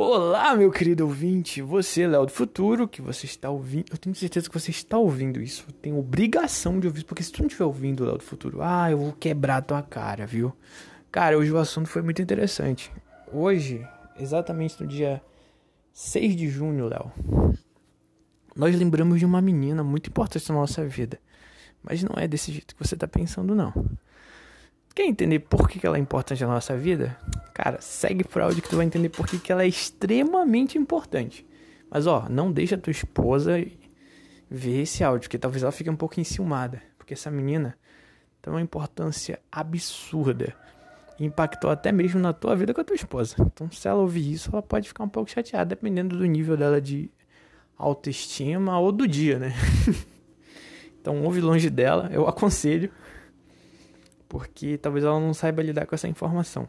Olá, meu querido ouvinte, você, Léo do Futuro, que você está ouvindo. Eu tenho certeza que você está ouvindo isso. Eu tenho obrigação de ouvir, porque se tu não estiver ouvindo, Léo do Futuro, ah, eu vou quebrar tua cara, viu? Cara, hoje o assunto foi muito interessante. Hoje, exatamente no dia 6 de junho, Léo, nós lembramos de uma menina muito importante na nossa vida. Mas não é desse jeito que você está pensando, não. Quer entender por que ela é importante na nossa vida? Cara, segue por áudio que tu vai entender por que ela é extremamente importante. Mas ó, não deixa tua esposa ver esse áudio, que talvez ela fique um pouco enciumada. Porque essa menina tem uma importância absurda. Impactou até mesmo na tua vida com a tua esposa. Então, se ela ouvir isso, ela pode ficar um pouco chateada, dependendo do nível dela de autoestima ou do dia, né? então, ouve longe dela, eu aconselho porque talvez ela não saiba lidar com essa informação.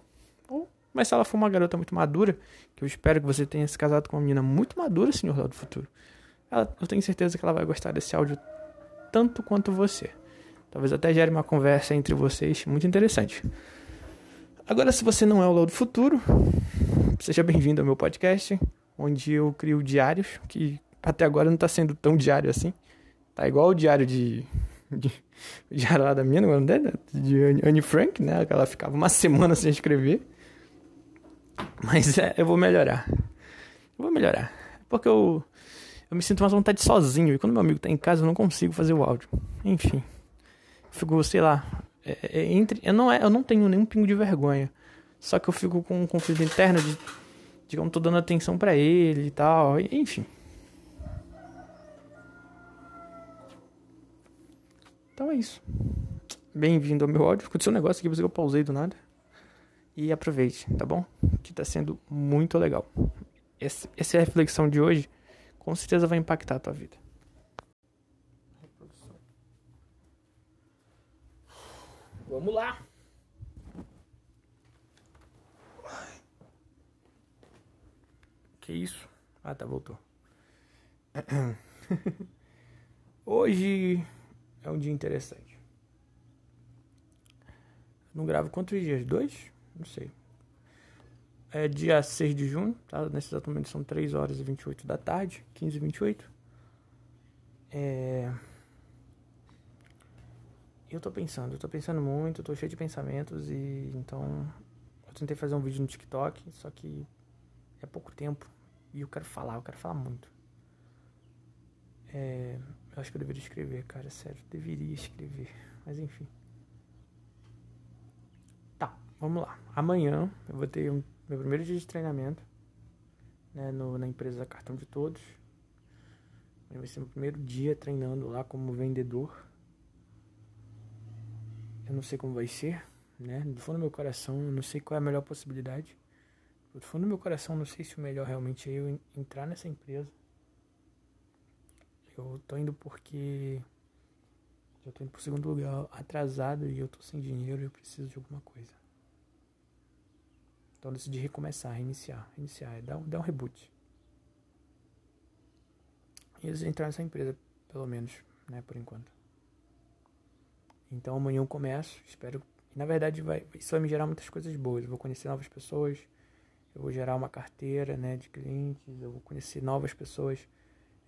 Mas se ela for uma garota muito madura, que eu espero que você tenha se casado com uma menina muito madura, senhor do futuro, ela, eu tenho certeza que ela vai gostar desse áudio tanto quanto você. Talvez até gere uma conversa entre vocês muito interessante. Agora, se você não é o Léo do Futuro, seja bem-vindo ao meu podcast, onde eu crio diários, que até agora não está sendo tão diário assim. Tá igual o diário de de, lá da minha, não é, de Anne Frank, né? Ela ficava uma semana sem escrever. Mas é, eu vou melhorar. Eu vou melhorar. Porque eu, eu me sinto mais vontade sozinho. E quando meu amigo tá em casa, eu não consigo fazer o áudio. Enfim. Fico, sei lá. É, é, entre, eu, não é, eu não tenho nenhum pingo de vergonha. Só que eu fico com um conflito interno de, de que eu não tô dando atenção para ele e tal. Enfim. Então é isso. Bem-vindo ao meu áudio. Aconteceu um negócio aqui, você que eu pausei do nada. E aproveite, tá bom? Que tá sendo muito legal. Essa é reflexão de hoje. Com certeza vai impactar a tua vida. Vamos lá. Que isso? Ah, tá, voltou. Hoje é um dia interessante. Não gravo quantos dias? Dois? Não sei. É dia 6 de junho, tá? Nesse exato momento são 3 horas e 28 da tarde, 15 e 28. É... Eu tô pensando, eu tô pensando muito, tô cheio de pensamentos e então eu tentei fazer um vídeo no TikTok, só que é pouco tempo e eu quero falar, eu quero falar muito. É, eu acho que eu deveria escrever, cara, sério. Deveria escrever. Mas enfim. Tá, vamos lá. Amanhã eu vou ter um, meu primeiro dia de treinamento né, no, na empresa Cartão de Todos. Vai ser meu primeiro dia treinando lá como vendedor. Eu não sei como vai ser, né? Do fundo do meu coração, eu não sei qual é a melhor possibilidade. Do fundo do meu coração, não sei se o melhor realmente é eu entrar nessa empresa eu tô indo porque já tô indo pro segundo lugar atrasado e eu tô sem dinheiro e eu preciso de alguma coisa. Então eu decidi recomeçar, reiniciar, reiniciar, é dar, dar um reboot. E eles entrar nessa empresa, pelo menos, né, por enquanto. Então amanhã eu começo, espero. Na verdade, vai, isso vai me gerar muitas coisas boas. Eu vou conhecer novas pessoas, eu vou gerar uma carteira né, de clientes, eu vou conhecer novas pessoas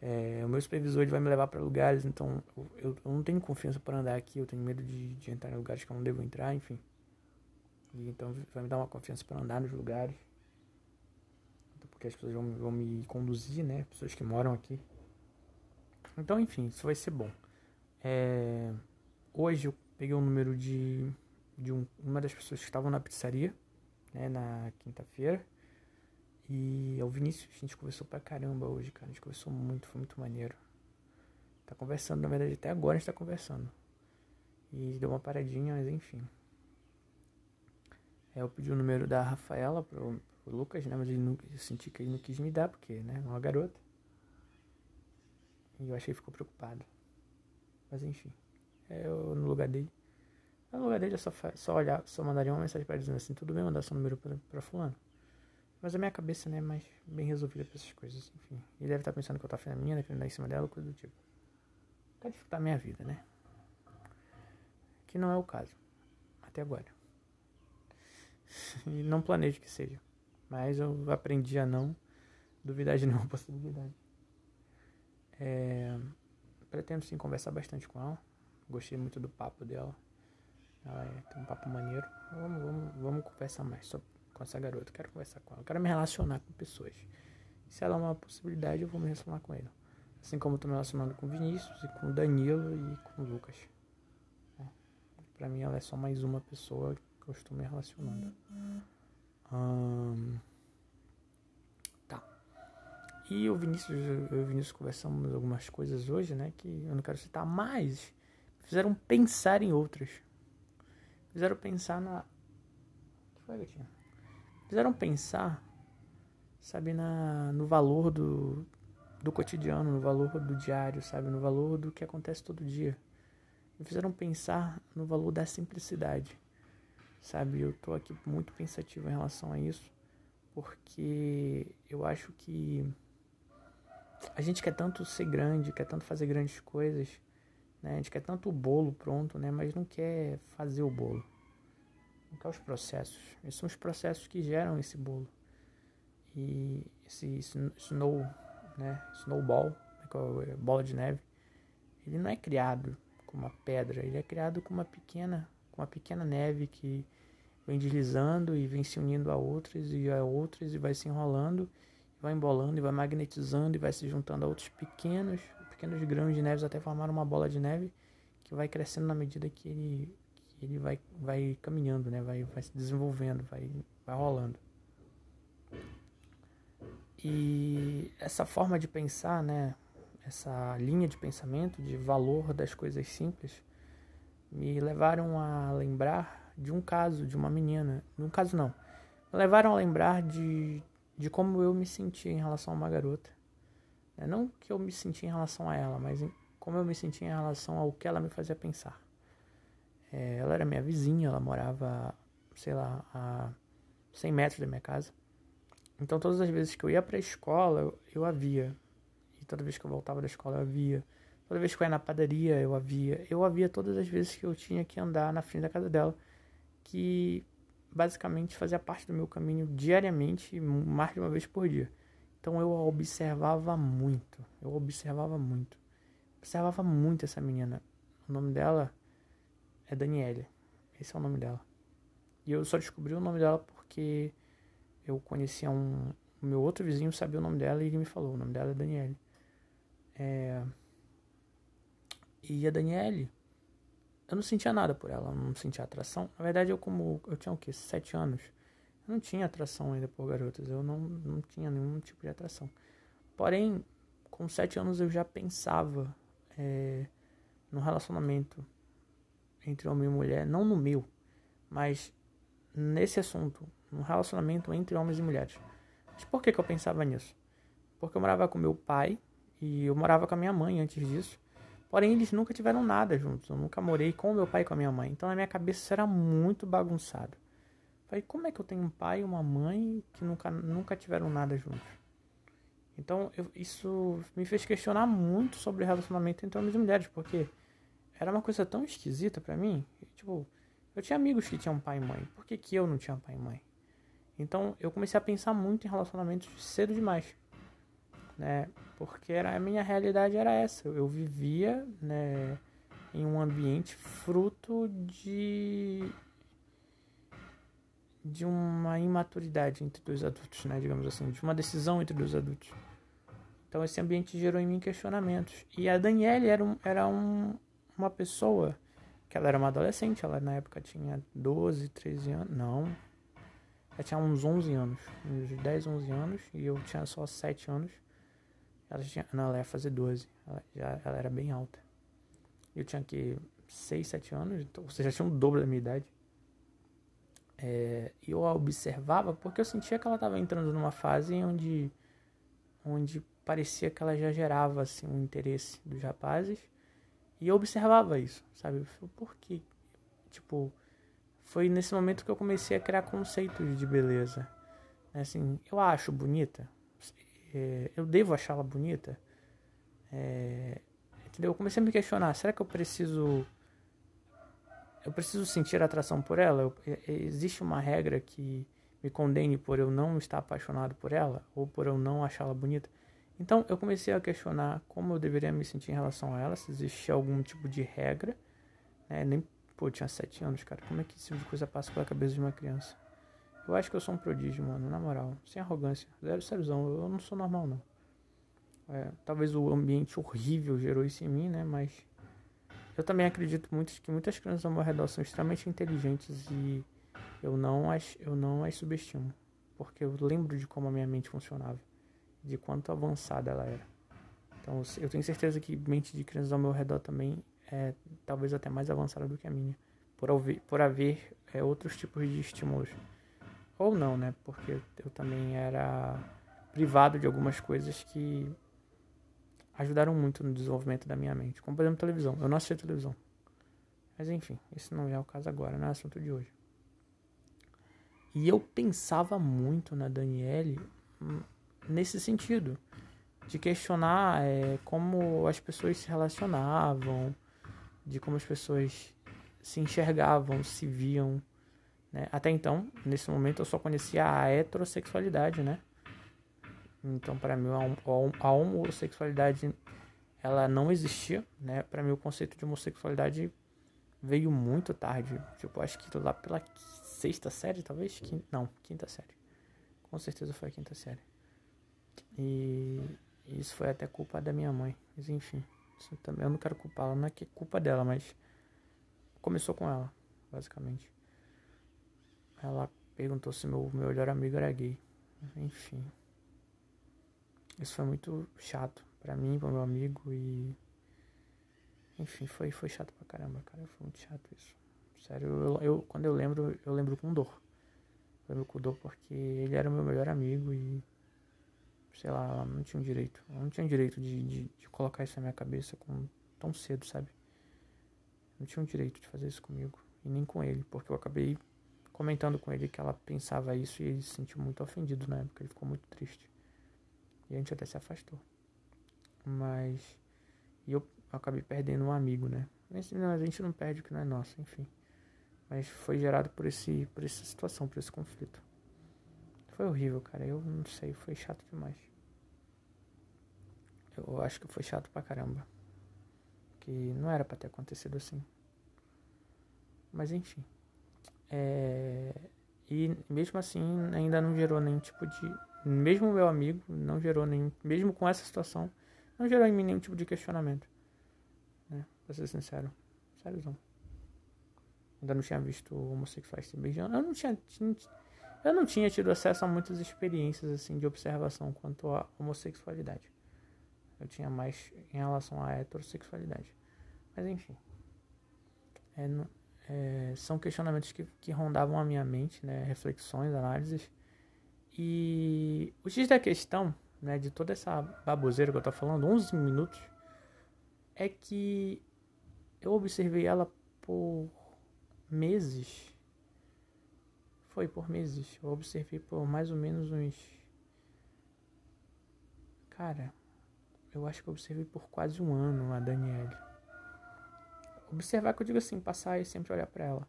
é, o meu supervisor ele vai me levar para lugares, então eu, eu, não tenho confiança para andar aqui, eu tenho medo de, de, entrar em lugares que eu não devo entrar, enfim. E, então vai me dar uma confiança para andar nos lugares. Porque as pessoas vão, vão me conduzir, né? Pessoas que moram aqui. Então, enfim, isso vai ser bom. É, hoje eu peguei o um número de, de um, uma das pessoas que estavam na pizzaria, né, na quinta-feira. E é o Vinícius, a gente conversou pra caramba hoje, cara. A gente conversou muito, foi muito maneiro. Tá conversando, na verdade, até agora a gente tá conversando. E deu uma paradinha, mas enfim. É, eu pedi o número da Rafaela pro, pro Lucas, né? Mas ele não, eu senti que ele não quis me dar, porque, né? É uma garota. E eu achei que ficou preocupado. Mas enfim. É, eu, no lugar dele. No lugar dele eu só, só olhar, só mandaria uma mensagem pra ele dizendo assim, tudo bem mandar seu número pra, pra fulano. Mas a minha cabeça, né, é mais bem resolvida pra essas coisas, enfim. Ele deve estar pensando que eu tô afim da minha, querendo dar em cima dela, coisa do tipo. Quer dificultar a minha vida, né? Que não é o caso. Até agora. e não planejo que seja. Mas eu aprendi a não duvidar de nenhuma possibilidade. É, pretendo sim conversar bastante com ela. Gostei muito do papo dela. Ela é, tem um papo maneiro. Vamos, vamos, vamos conversar mais sobre, com essa garota. Quero conversar com ela. Quero me relacionar com pessoas. Se ela é uma possibilidade, eu vou me relacionar com ele. Assim como estou me relacionando com Vinícius e com o Danilo e com o Lucas. É. Pra mim ela é só mais uma pessoa que eu estou me relacionando. Hum, tá. E o Vinícius, eu e o Vinícius conversamos algumas coisas hoje, né? Que eu não quero citar, mas fizeram pensar em outras. Fizeram pensar na. O que foi, gatinho? Fizeram pensar, sabe, na, no valor do, do cotidiano, no valor do diário, sabe? No valor do que acontece todo dia. Me fizeram pensar no valor da simplicidade, sabe? Eu tô aqui muito pensativo em relação a isso, porque eu acho que a gente quer tanto ser grande, quer tanto fazer grandes coisas, né? A gente quer tanto o bolo pronto, né? Mas não quer fazer o bolo. Não quer os processos. Esses são os processos que geram esse bolo. E esse snow né, snowball, né, bola de neve, ele não é criado com uma pedra, ele é criado com uma pequena, com uma pequena neve que vem deslizando e vem se unindo a outras e a outras e vai se enrolando, vai embolando e vai magnetizando e vai se juntando a outros pequenos, pequenos grãos de neve até formar uma bola de neve que vai crescendo na medida que ele, ele vai, vai caminhando, né? vai, vai se desenvolvendo, vai, vai rolando. E essa forma de pensar, né, essa linha de pensamento de valor das coisas simples, me levaram a lembrar de um caso de uma menina. Um caso não. Me levaram a lembrar de, de como eu me sentia em relação a uma garota. É, não que eu me sentia em relação a ela, mas como eu me sentia em relação ao que ela me fazia pensar. É, ela era minha vizinha, ela morava, sei lá, a 100 metros da minha casa. Então todas as vezes que eu ia para a escola, eu, eu a via. E toda vez que eu voltava da escola, eu a via. Toda vez que eu ia na padaria, eu a via. Eu a via todas as vezes que eu tinha que andar na frente da casa dela. Que basicamente fazia parte do meu caminho diariamente, mais de uma vez por dia. Então eu a observava muito. Eu observava muito. Observava muito essa menina. O nome dela é Daniela. Esse é o nome dela. E eu só descobri o nome dela porque eu conhecia um. O meu outro vizinho sabia o nome dela e ele me falou: o nome dela é Daniele. É, e a Daniele, eu não sentia nada por ela, não sentia atração. Na verdade, eu, como. Eu tinha o quê? Sete anos. Eu não tinha atração ainda por garotas, eu não, não tinha nenhum tipo de atração. Porém, com sete anos eu já pensava é, no relacionamento entre homem e mulher, não no meu, mas nesse assunto, um relacionamento entre homens e mulheres. Mas por que, que eu pensava nisso? Porque eu morava com meu pai e eu morava com a minha mãe antes disso. Porém, eles nunca tiveram nada juntos. Eu nunca morei com meu pai e com a minha mãe. Então, na minha cabeça, isso era muito bagunçado. Falei, como é que eu tenho um pai e uma mãe que nunca, nunca tiveram nada juntos? Então, eu, isso me fez questionar muito sobre o relacionamento entre homens e mulheres, porque era uma coisa tão esquisita para mim. Tipo, eu tinha amigos que tinham pai e mãe. Por que, que eu não tinha pai e mãe? Então eu comecei a pensar muito em relacionamentos cedo demais, né? Porque era, a minha realidade era essa. Eu vivia, né, em um ambiente fruto de de uma imaturidade entre dois adultos, né, digamos assim, de uma decisão entre dois adultos. Então esse ambiente gerou em mim questionamentos. E a Daniele era, um, era um, uma pessoa que ela era uma adolescente, ela na época tinha 12, 13 anos, não, ela tinha uns 11 anos, uns 10, 11 anos, e eu tinha só 7 anos. Ela tinha, não, ela ia fazer 12, ela, já, ela era bem alta. Eu tinha que 6, 7 anos, então, ou seja, tinha um dobro da minha idade. É, eu a observava porque eu sentia que ela estava entrando numa fase onde, onde parecia que ela já gerava assim, um interesse dos rapazes. E eu observava isso, sabe? Eu falei, por que? Tipo, foi nesse momento que eu comecei a criar conceitos de beleza. Assim, eu acho bonita, é, eu devo achá-la bonita. É, entendeu? Eu comecei a me questionar: será que eu preciso. Eu preciso sentir atração por ela? Eu, é, existe uma regra que me condene por eu não estar apaixonado por ela ou por eu não achá-la bonita. Então eu comecei a questionar como eu deveria me sentir em relação a ela, se existia algum tipo de regra, né? Nem, pô, eu tinha sete anos, cara. Como é que esse tipo de coisa passa pela cabeça de uma criança? Eu acho que eu sou um prodígio, mano, na moral. Sem arrogância. Zero sériozão. Eu não sou normal, não. É, talvez o ambiente horrível gerou isso em mim, né? Mas eu também acredito muito que muitas crianças ao meu redor são extremamente inteligentes e eu não as, eu não as subestimo. Porque eu lembro de como a minha mente funcionava. De quanto avançada ela era. Então eu tenho certeza que mente de crianças ao meu redor também é talvez até mais avançada do que a minha. Por haver, por haver é, outros tipos de estímulos. Ou não, né? Porque eu também era privado de algumas coisas que ajudaram muito no desenvolvimento da minha mente. Como, por exemplo, televisão. Eu não assisti televisão. Mas, enfim, esse não é o caso agora, não é assunto de hoje. E eu pensava muito na Daniele hum, nesse sentido. De questionar é, como as pessoas se relacionavam, de como as pessoas se enxergavam, se viam. Né? Até então, nesse momento, eu só conhecia a heterossexualidade, né? Então, para mim, a homossexualidade ela não existia, né? Para mim, o conceito de homossexualidade veio muito tarde. Tipo, acho que lá pela sexta série, talvez? Quinta, não, quinta série. Com certeza foi a quinta série. E isso foi até culpa da minha mãe. Mas enfim, isso também eu não quero culpá-la, não é que é culpa dela, mas começou com ela, basicamente. Ela perguntou se meu, meu melhor amigo era gay. Enfim. Isso foi muito chato para mim, pro meu amigo e. Enfim, foi, foi chato pra caramba, cara. Foi muito chato isso. Sério, eu, eu, quando eu lembro, eu lembro com dor. Eu lembro com dor porque ele era o meu melhor amigo e. Sei lá, não tinha direito. Não tinha direito de, de, de colocar isso na minha cabeça com, tão cedo, sabe? Não tinha direito de fazer isso comigo. E nem com ele, porque eu acabei comentando com ele que ela pensava isso e ele se sentiu muito ofendido na época. Ele ficou muito triste. E a gente até se afastou. Mas. E eu acabei perdendo um amigo, né? Não, a gente não perde o que não é nosso, enfim. Mas foi gerado por, esse, por essa situação, por esse conflito. Foi horrível, cara. Eu não sei, foi chato demais. Eu acho que foi chato pra caramba. Que não era pra ter acontecido assim. Mas enfim. É... E mesmo assim ainda não gerou nenhum tipo de mesmo meu amigo, não gerou nenhum, mesmo com essa situação, não gerou em mim nenhum tipo de questionamento. Né? Pra ser sincero. Sério. Ainda não tinha visto homossexuais se beijando. Eu não tinha, tinha, eu não tinha tido acesso a muitas experiências assim de observação quanto à homossexualidade. Eu tinha mais em relação à heterossexualidade. Mas enfim. É, é, são questionamentos que, que rondavam a minha mente, né? reflexões, análises e o X da questão, né, de toda essa baboseira que eu tô falando, 11 minutos, é que eu observei ela por meses. Foi por meses. Eu observei por mais ou menos uns. Cara, eu acho que eu observei por quase um ano a Daniele. Observar que eu digo assim, passar e sempre olhar para ela.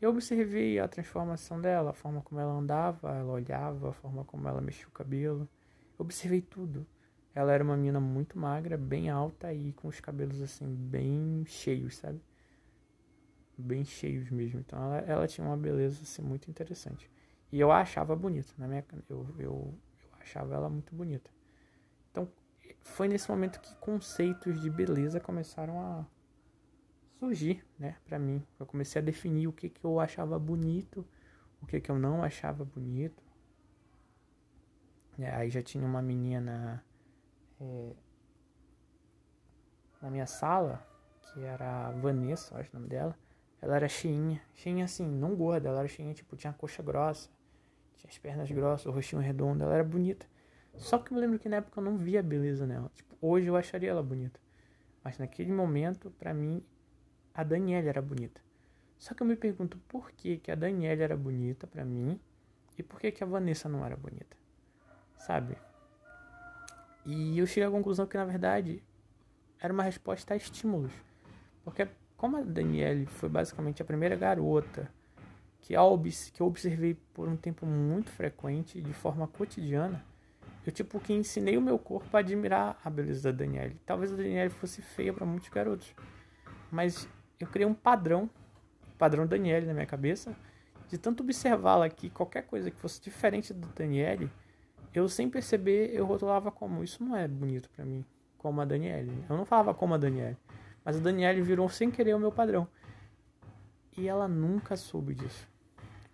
Eu observei a transformação dela, a forma como ela andava, ela olhava, a forma como ela mexia o cabelo. Eu observei tudo. Ela era uma menina muito magra, bem alta e com os cabelos assim, bem cheios, sabe? Bem cheios mesmo. Então ela, ela tinha uma beleza assim, muito interessante. E eu a achava bonita, na minha, eu, eu, eu achava ela muito bonita. Então foi nesse momento que conceitos de beleza começaram a surgir, né, para mim. Eu comecei a definir o que, que eu achava bonito, o que, que eu não achava bonito. É, aí já tinha uma menina é, na minha sala, que era a Vanessa, acho o nome dela. Ela era cheinha, cheinha assim, não gorda, ela era cheinha, tipo, tinha a coxa grossa, tinha as pernas grossas, o rostinho redondo, ela era bonita. Só que eu lembro que na época eu não via beleza nela. Tipo, hoje eu acharia ela bonita. Mas naquele momento, para mim, a Daniela era bonita. Só que eu me pergunto por que, que a Daniela era bonita para mim e por que, que a Vanessa não era bonita. Sabe? E eu cheguei à conclusão que na verdade era uma resposta a estímulos. Porque como a Daniele foi basicamente a primeira garota que eu observei por um tempo muito frequente, de forma cotidiana, eu tipo que ensinei o meu corpo a admirar a beleza da Danielle. Talvez a Danielle fosse feia para muitos garotos, mas eu criei um padrão, padrão Danielle na minha cabeça, de tanto observá-la que qualquer coisa que fosse diferente da Danielle, eu sem perceber eu rotulava como isso não é bonito para mim, como a Danielle. Eu não falava como a Danielle, mas a Danielle virou sem querer o meu padrão. E ela nunca soube disso.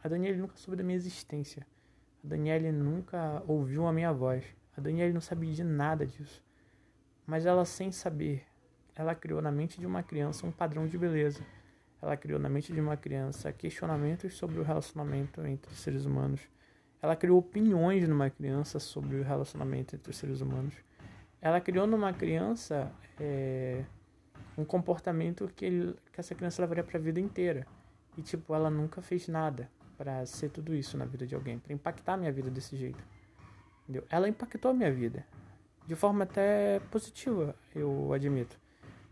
A Danielle nunca soube da minha existência. A Daniele nunca ouviu a minha voz. A Daniele não sabia de nada disso. Mas ela, sem saber, ela criou na mente de uma criança um padrão de beleza. Ela criou na mente de uma criança questionamentos sobre o relacionamento entre os seres humanos. Ela criou opiniões numa criança sobre o relacionamento entre os seres humanos. Ela criou numa criança é, um comportamento que, ele, que essa criança levaria para a vida inteira. E, tipo, ela nunca fez nada para ser tudo isso na vida de alguém, para impactar a minha vida desse jeito. Entendeu? Ela impactou a minha vida de forma até positiva, eu admito,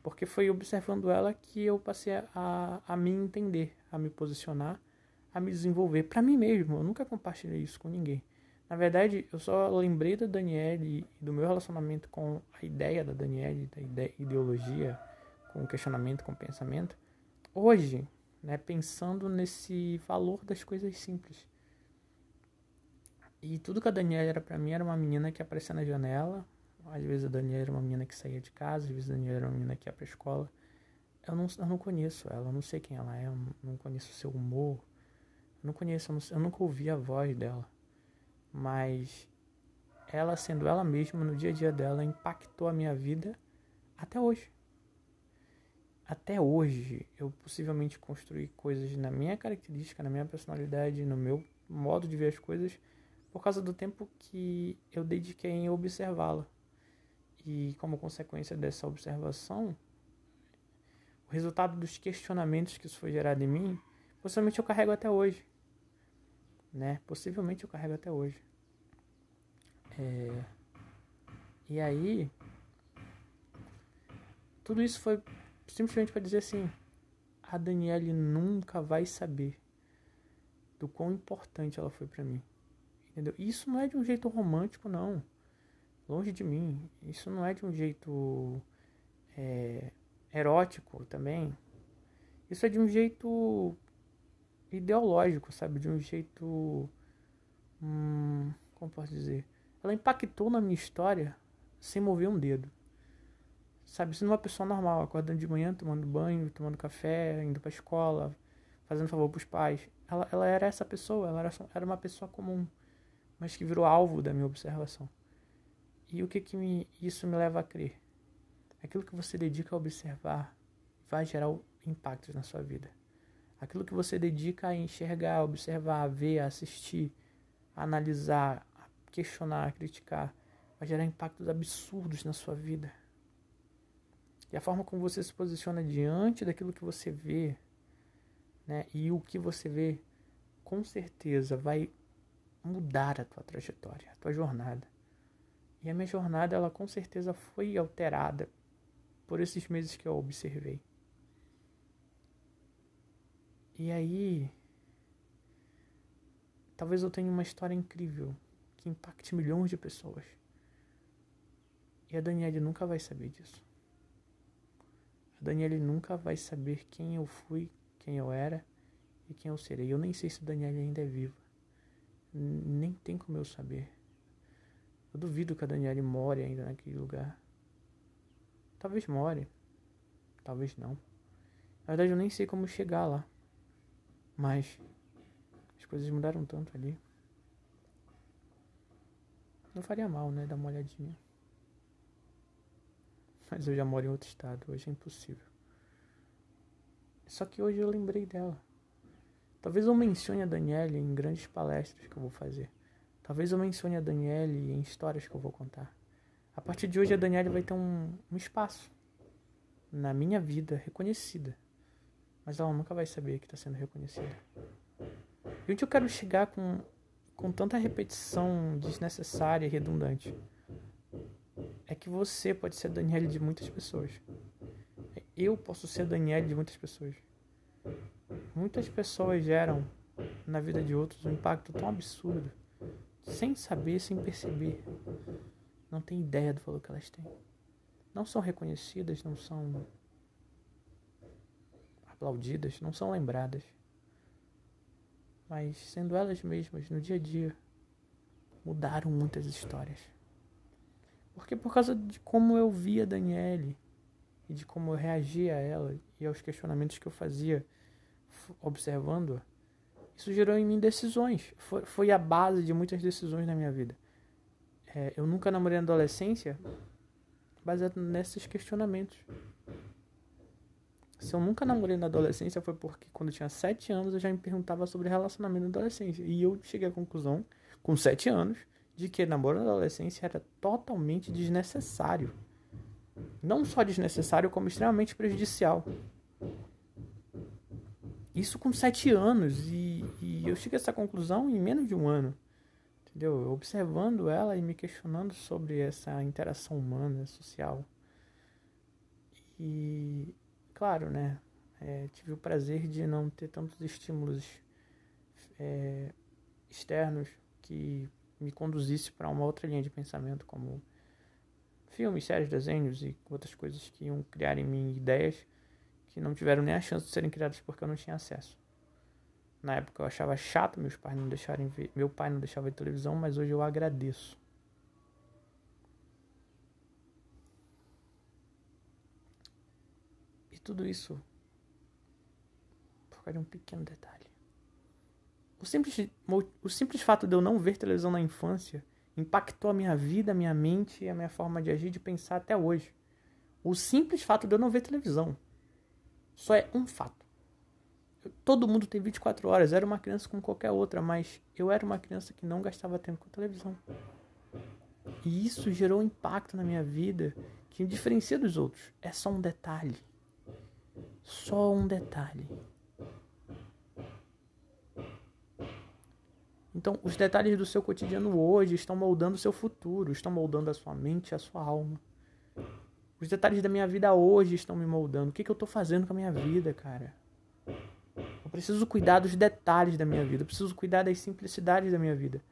porque foi observando ela que eu passei a, a me entender, a me posicionar, a me desenvolver para mim mesmo. Eu nunca compartilhei isso com ninguém. Na verdade, eu só lembrei da Daniele e do meu relacionamento com a ideia da Daniele, da ideologia, com questionamento, com pensamento, hoje, né, pensando nesse valor das coisas simples. E tudo que a Daniela era para mim era uma menina que aparecia na janela. Às vezes a Daniela era uma menina que saía de casa, às vezes a Daniela era uma menina que ia pra escola. Eu não, eu não conheço ela, eu não sei quem ela é, eu não conheço o seu humor. Eu não conheço, eu, não, eu nunca ouvi a voz dela. Mas ela sendo ela mesma no dia a dia dela impactou a minha vida até hoje até hoje eu possivelmente construí coisas na minha característica, na minha personalidade, no meu modo de ver as coisas, por causa do tempo que eu dediquei em observá-la. E como consequência dessa observação, o resultado dos questionamentos que isso foi gerado em mim, possivelmente eu carrego até hoje. Né? Possivelmente eu carrego até hoje. É... E aí, tudo isso foi simplesmente para dizer assim: a Daniele nunca vai saber do quão importante ela foi para mim. Entendeu? Isso não é de um jeito romântico, não. Longe de mim. Isso não é de um jeito é, erótico também. Isso é de um jeito ideológico, sabe? De um jeito. Hum, como posso dizer? Ela impactou na minha história sem mover um dedo. Sabe, sendo uma pessoa normal, acordando de manhã, tomando banho, tomando café, indo pra escola, fazendo favor pros pais. Ela, ela era essa pessoa, ela era, era uma pessoa comum, mas que virou alvo da minha observação. E o que que me, isso me leva a crer? Aquilo que você dedica a observar vai gerar impactos na sua vida. Aquilo que você dedica a enxergar, a observar, a ver, a assistir, a analisar, a questionar, a criticar, vai gerar impactos absurdos na sua vida. E a forma como você se posiciona diante daquilo que você vê, né? E o que você vê, com certeza vai mudar a tua trajetória, a tua jornada. E a minha jornada, ela com certeza foi alterada por esses meses que eu observei. E aí, talvez eu tenha uma história incrível que impacte milhões de pessoas. E a Daniela nunca vai saber disso. Daniele nunca vai saber quem eu fui, quem eu era e quem eu serei. Eu nem sei se Daniele ainda é viva. Nem tem como eu saber. Eu duvido que a Daniele more ainda naquele lugar. Talvez more. Talvez não. Na verdade, eu nem sei como chegar lá. Mas as coisas mudaram tanto ali. Não faria mal, né? Dar uma olhadinha. Mas eu já moro em outro estado, hoje é impossível. Só que hoje eu lembrei dela. Talvez eu mencione a Daniele em grandes palestras que eu vou fazer. Talvez eu mencione a Daniele em histórias que eu vou contar. A partir de hoje a Daniele vai ter um, um espaço na minha vida reconhecida. Mas ela nunca vai saber que está sendo reconhecida. E onde eu quero chegar com, com tanta repetição desnecessária e redundante? Que você pode ser a Daniele de muitas pessoas. Eu posso ser a Daniele de muitas pessoas. Muitas pessoas geram na vida de outros um impacto tão absurdo, sem saber, sem perceber. Não tem ideia do valor que elas têm. Não são reconhecidas, não são aplaudidas, não são lembradas. Mas sendo elas mesmas no dia a dia, mudaram muitas histórias. Porque por causa de como eu via a Daniele e de como eu reagia a ela e aos questionamentos que eu fazia observando-a, isso gerou em mim decisões. Foi, foi a base de muitas decisões na minha vida. É, eu nunca namorei na adolescência baseado nesses questionamentos. Se eu nunca namorei na adolescência foi porque quando eu tinha 7 anos eu já me perguntava sobre relacionamento na adolescência. E eu cheguei à conclusão, com 7 anos, de que namoro na adolescência era totalmente desnecessário. Não só desnecessário, como extremamente prejudicial. Isso com 7 anos. E, e eu cheguei a essa conclusão em menos de um ano. Entendeu? Observando ela e me questionando sobre essa interação humana, social. E, claro, né? É, tive o prazer de não ter tantos estímulos é, externos que me conduzisse para uma outra linha de pensamento, como filmes, séries, desenhos e outras coisas que iam criar em mim ideias que não tiveram nem a chance de serem criadas porque eu não tinha acesso. Na época eu achava chato meus pais não deixarem ver, meu pai não deixava ver televisão, mas hoje eu agradeço. E tudo isso por causa de um pequeno detalhe. O simples, o simples fato de eu não ver televisão na infância impactou a minha vida, a minha mente e a minha forma de agir de pensar até hoje. O simples fato de eu não ver televisão só é um fato. Todo mundo tem 24 horas, era uma criança como qualquer outra, mas eu era uma criança que não gastava tempo com televisão. E isso gerou um impacto na minha vida que me diferencia dos outros. É só um detalhe. Só um detalhe. Então, os detalhes do seu cotidiano hoje estão moldando o seu futuro, estão moldando a sua mente a sua alma. Os detalhes da minha vida hoje estão me moldando. O que, que eu estou fazendo com a minha vida, cara? Eu preciso cuidar dos detalhes da minha vida. Eu preciso cuidar das simplicidades da minha vida.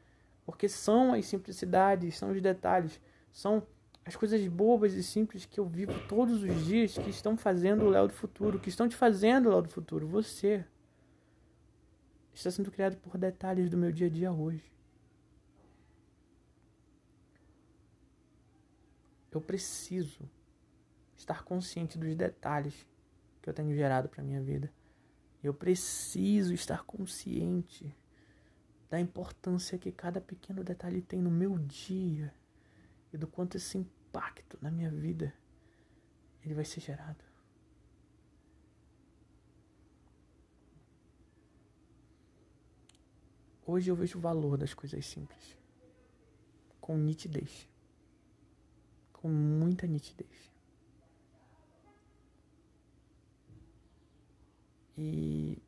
Porque são as simplicidades, são os detalhes, são as coisas bobas e simples que eu vivo todos os dias que estão fazendo o Léo do futuro, que estão te fazendo o Léo do futuro. Você está sendo criado por detalhes do meu dia a dia hoje. Eu preciso estar consciente dos detalhes que eu tenho gerado para minha vida. Eu preciso estar consciente da importância que cada pequeno detalhe tem no meu dia e do quanto esse impacto na minha vida ele vai ser gerado. Hoje eu vejo o valor das coisas simples. Com nitidez. Com muita nitidez. E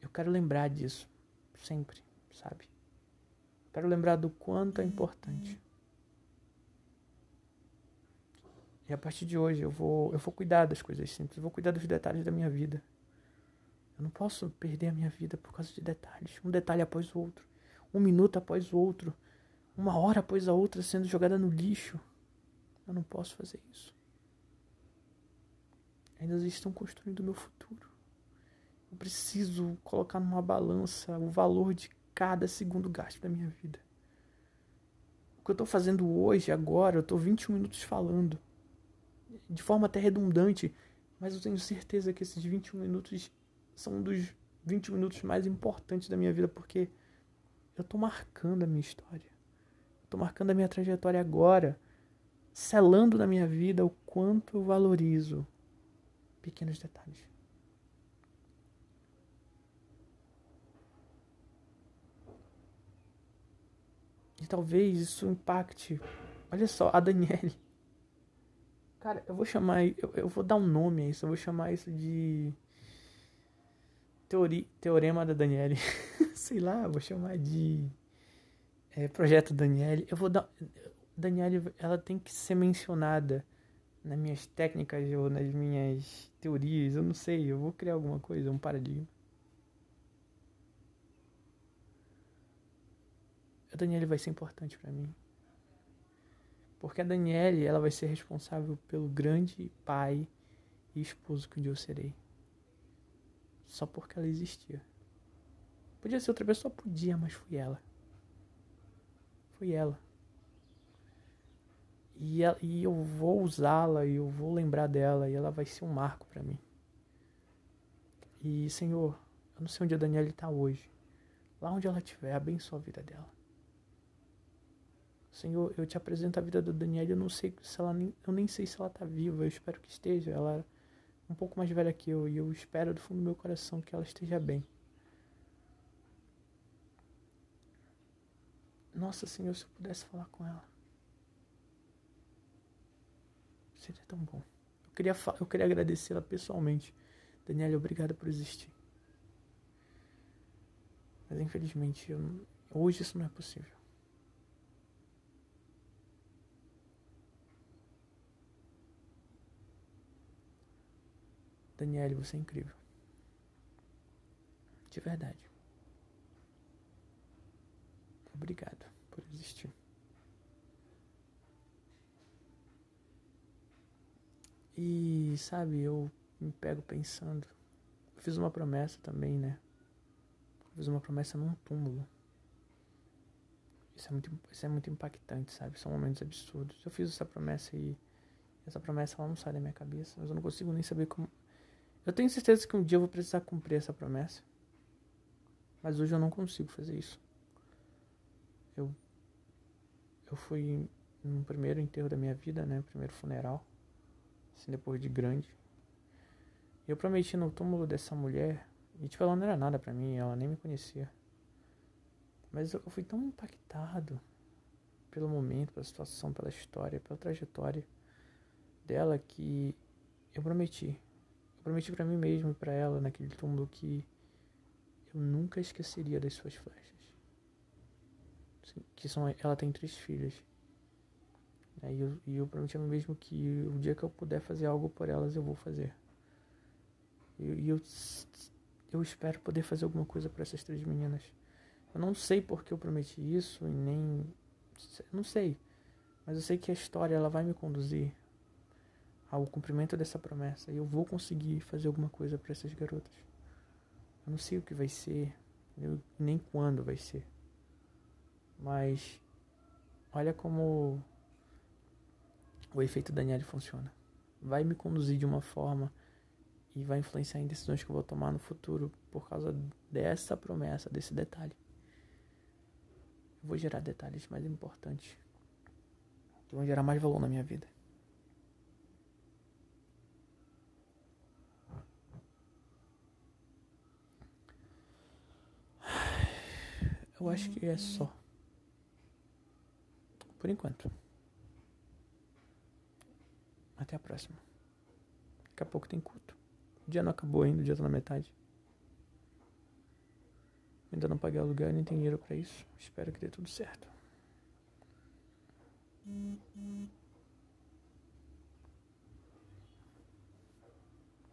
eu quero lembrar disso sempre, sabe? Quero lembrar do quanto é importante. E a partir de hoje eu vou, eu vou cuidar das coisas simples, eu vou cuidar dos detalhes da minha vida. Eu não posso perder a minha vida por causa de detalhes, um detalhe após o outro, um minuto após o outro, uma hora após a outra sendo jogada no lixo. Eu não posso fazer isso. Ainda estão construindo o meu futuro. Eu preciso colocar numa balança o valor de cada segundo gasto da minha vida. O que eu estou fazendo hoje, agora, eu estou 21 minutos falando. De forma até redundante, mas eu tenho certeza que esses 21 minutos são um dos 20 minutos mais importantes da minha vida, porque eu tô marcando a minha história. Tô marcando a minha trajetória agora, selando na minha vida o quanto eu valorizo pequenos detalhes. E talvez isso impacte. Olha só, a Daniele. Cara, eu vou chamar. Eu, eu vou dar um nome a isso. Eu vou chamar isso de teori, Teorema da Daniele. Sei lá, vou chamar de é, Projeto Daniele. Eu vou dar. Daniele, ela tem que ser mencionada nas minhas técnicas ou nas minhas teorias. Eu não sei, eu vou criar alguma coisa, um paradigma. A Daniele vai ser importante para mim. Porque a Daniele, ela vai ser responsável pelo grande pai e esposo que um dia eu serei. Só porque ela existia. Podia ser outra pessoa, podia, mas foi ela. Foi ela. E, ela, e eu vou usá-la e eu vou lembrar dela e ela vai ser um marco para mim. E, Senhor, eu não sei onde a Daniela está hoje. Lá onde ela estiver, abençoa a vida dela. Senhor, eu te apresento a vida da Daniela, eu não sei se ela nem, eu nem sei se ela está viva, eu espero que esteja. Ela um pouco mais velha que eu e eu espero do fundo do meu coração que ela esteja bem. Nossa, Senhor, se eu pudesse falar com ela. Seria tão bom. Eu queria, eu queria agradecê-la pessoalmente. Daniela, obrigada por existir. Mas infelizmente, eu, hoje isso não é possível. Daniele, você é incrível. De verdade. Obrigado por existir. E sabe, eu me pego pensando. Eu fiz uma promessa também, né? Fiz uma promessa num túmulo. Isso é muito, isso é muito impactante, sabe? São momentos absurdos. Eu fiz essa promessa e essa promessa ela não sai da minha cabeça, mas eu não consigo nem saber como. Eu tenho certeza que um dia eu vou precisar cumprir essa promessa. Mas hoje eu não consigo fazer isso. Eu eu fui no primeiro enterro da minha vida, né? Primeiro funeral. Assim, depois de grande. Eu prometi no túmulo dessa mulher. E tipo, ela não era nada pra mim, ela nem me conhecia. Mas eu fui tão impactado pelo momento, pela situação, pela história, pela trajetória dela que eu prometi. Eu prometi para mim mesmo e para ela naquele túmulo que eu nunca esqueceria das suas flechas que são ela tem três filhas. E eu, e eu prometi a mim mesmo que o dia que eu puder fazer algo por elas, eu vou fazer. E, e eu, eu espero poder fazer alguma coisa para essas três meninas. Eu não sei porque eu prometi isso e nem. Não sei. Mas eu sei que a história ela vai me conduzir ao cumprimento dessa promessa. Eu vou conseguir fazer alguma coisa para essas garotas. Eu não sei o que vai ser, nem quando vai ser. Mas olha como o efeito Daniel funciona. Vai me conduzir de uma forma e vai influenciar em decisões que eu vou tomar no futuro por causa dessa promessa, desse detalhe. Eu vou gerar detalhes mais importantes que vão gerar mais valor na minha vida. Eu acho que é só. Por enquanto. Até a próxima. Daqui a pouco tem culto. O dia não acabou ainda, o dia tá na metade. Ainda não paguei aluguel, nem tenho dinheiro para isso. Espero que dê tudo certo.